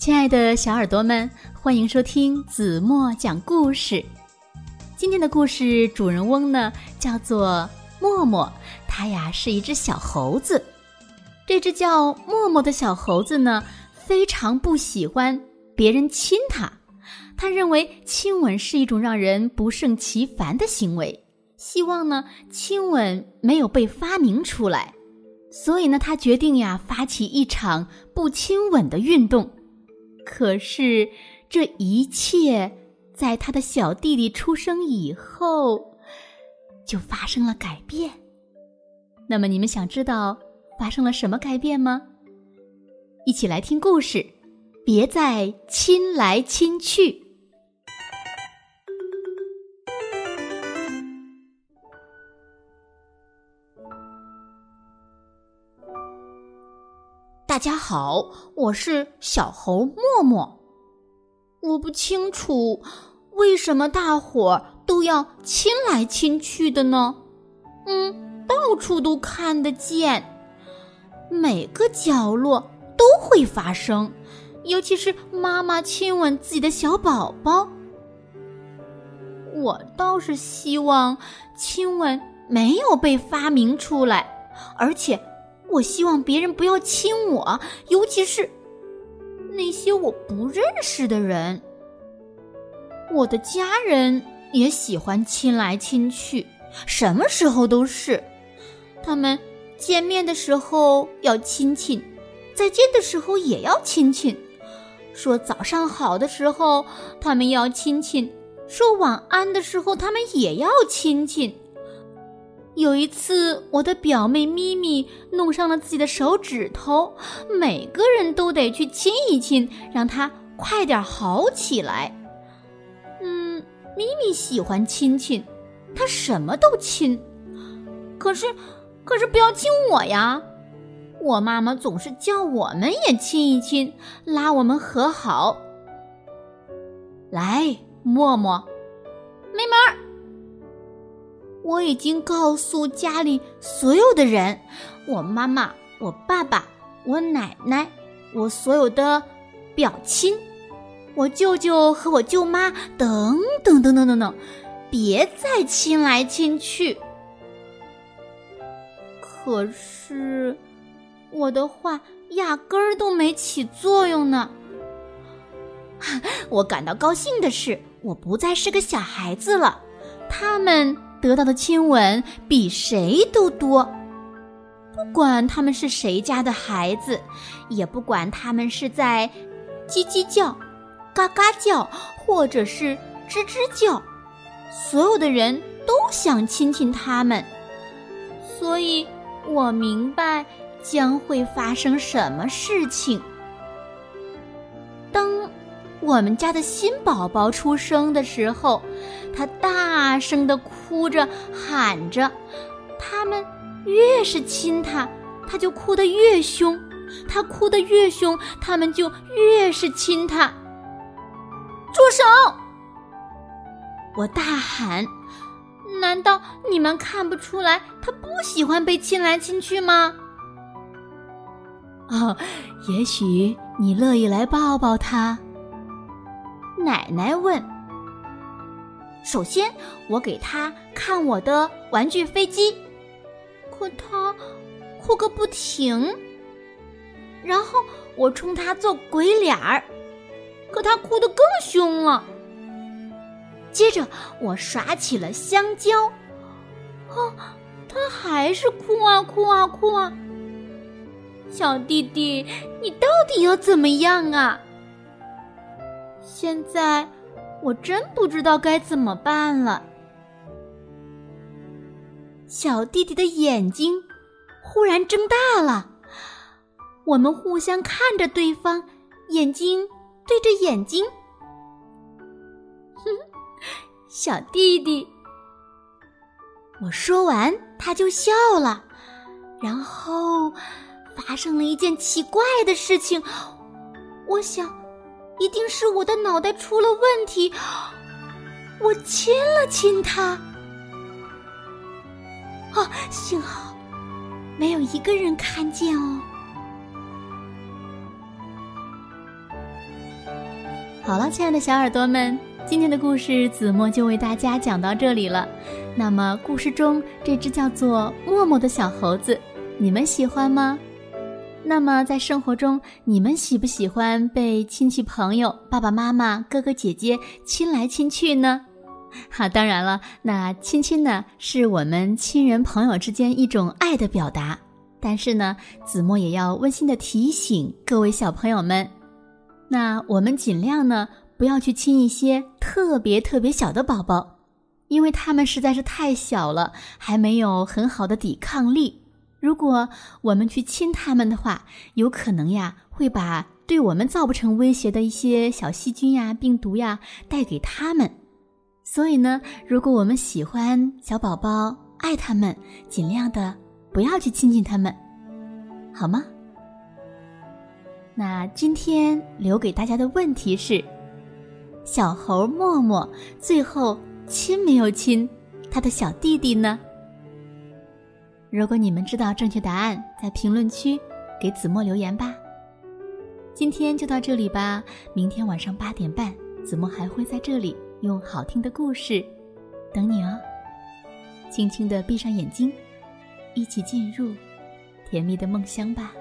亲爱的小耳朵们，欢迎收听子墨讲故事。今天的故事主人翁呢，叫做默默，他呀是一只小猴子。这只叫默默的小猴子呢，非常不喜欢别人亲它，他认为亲吻是一种让人不胜其烦的行为，希望呢亲吻没有被发明出来，所以呢，他决定呀发起一场不亲吻的运动。可是，这一切在他的小弟弟出生以后就发生了改变。那么，你们想知道发生了什么改变吗？一起来听故事，别再亲来亲去。大家好，我是小猴默默。我不清楚为什么大伙儿都要亲来亲去的呢？嗯，到处都看得见，每个角落都会发生，尤其是妈妈亲吻自己的小宝宝。我倒是希望亲吻没有被发明出来，而且。我希望别人不要亲我，尤其是那些我不认识的人。我的家人也喜欢亲来亲去，什么时候都是。他们见面的时候要亲亲，再见的时候也要亲亲。说早上好的时候，他们要亲亲；说晚安的时候，他们也要亲亲。有一次，我的表妹咪咪弄伤了自己的手指头，每个人都得去亲一亲，让她快点好起来。嗯，咪咪喜欢亲亲，她什么都亲。可是，可是不要亲我呀！我妈妈总是叫我们也亲一亲，拉我们和好。来，默默，没门儿。我已经告诉家里所有的人，我妈妈、我爸爸、我奶奶、我所有的表亲、我舅舅和我舅妈等等等等等等，别再亲来亲去。可是我的话压根儿都没起作用呢。我感到高兴的是，我不再是个小孩子了，他们。得到的亲吻比谁都多，不管他们是谁家的孩子，也不管他们是在叽叽叫、嘎嘎叫，或者是吱吱叫，所有的人都想亲亲他们。所以我明白将会发生什么事情。我们家的新宝宝出生的时候。他大声的哭着喊着，他们越是亲他，他就哭得越凶；他哭得越凶，他们就越是亲他。住手！我大喊：“难道你们看不出来他不喜欢被亲来亲去吗？”哦，也许你乐意来抱抱他。奶奶问。首先，我给他看我的玩具飞机，可他哭个不停。然后我冲他做鬼脸儿，可他哭得更凶了。接着我耍起了香蕉，哦，他还是哭啊哭啊哭啊。小弟弟，你到底要怎么样啊？现在。我真不知道该怎么办了。小弟弟的眼睛忽然睁大了，我们互相看着对方，眼睛对着眼睛。哼，小弟弟，我说完他就笑了，然后发生了一件奇怪的事情，我想。一定是我的脑袋出了问题，我亲了亲他。哦，幸好没有一个人看见哦。好了，亲爱的小耳朵们，今天的故事子墨就为大家讲到这里了。那么，故事中这只叫做默默的小猴子，你们喜欢吗？那么，在生活中，你们喜不喜欢被亲戚朋友、爸爸妈妈、哥哥姐姐亲来亲去呢？哈，当然了，那亲亲呢，是我们亲人朋友之间一种爱的表达。但是呢，子墨也要温馨的提醒各位小朋友们，那我们尽量呢不要去亲一些特别特别小的宝宝，因为他们实在是太小了，还没有很好的抵抗力。如果我们去亲他们的话，有可能呀会把对我们造不成威胁的一些小细菌呀、病毒呀带给他们。所以呢，如果我们喜欢小宝宝，爱他们，尽量的。不要去亲近他们，好吗？那今天留给大家的问题是：小猴默默最后亲没有亲他的小弟弟呢？如果你们知道正确答案，在评论区给子墨留言吧。今天就到这里吧，明天晚上八点半，子墨还会在这里用好听的故事等你哦。轻轻的闭上眼睛。一起进入甜蜜的梦乡吧。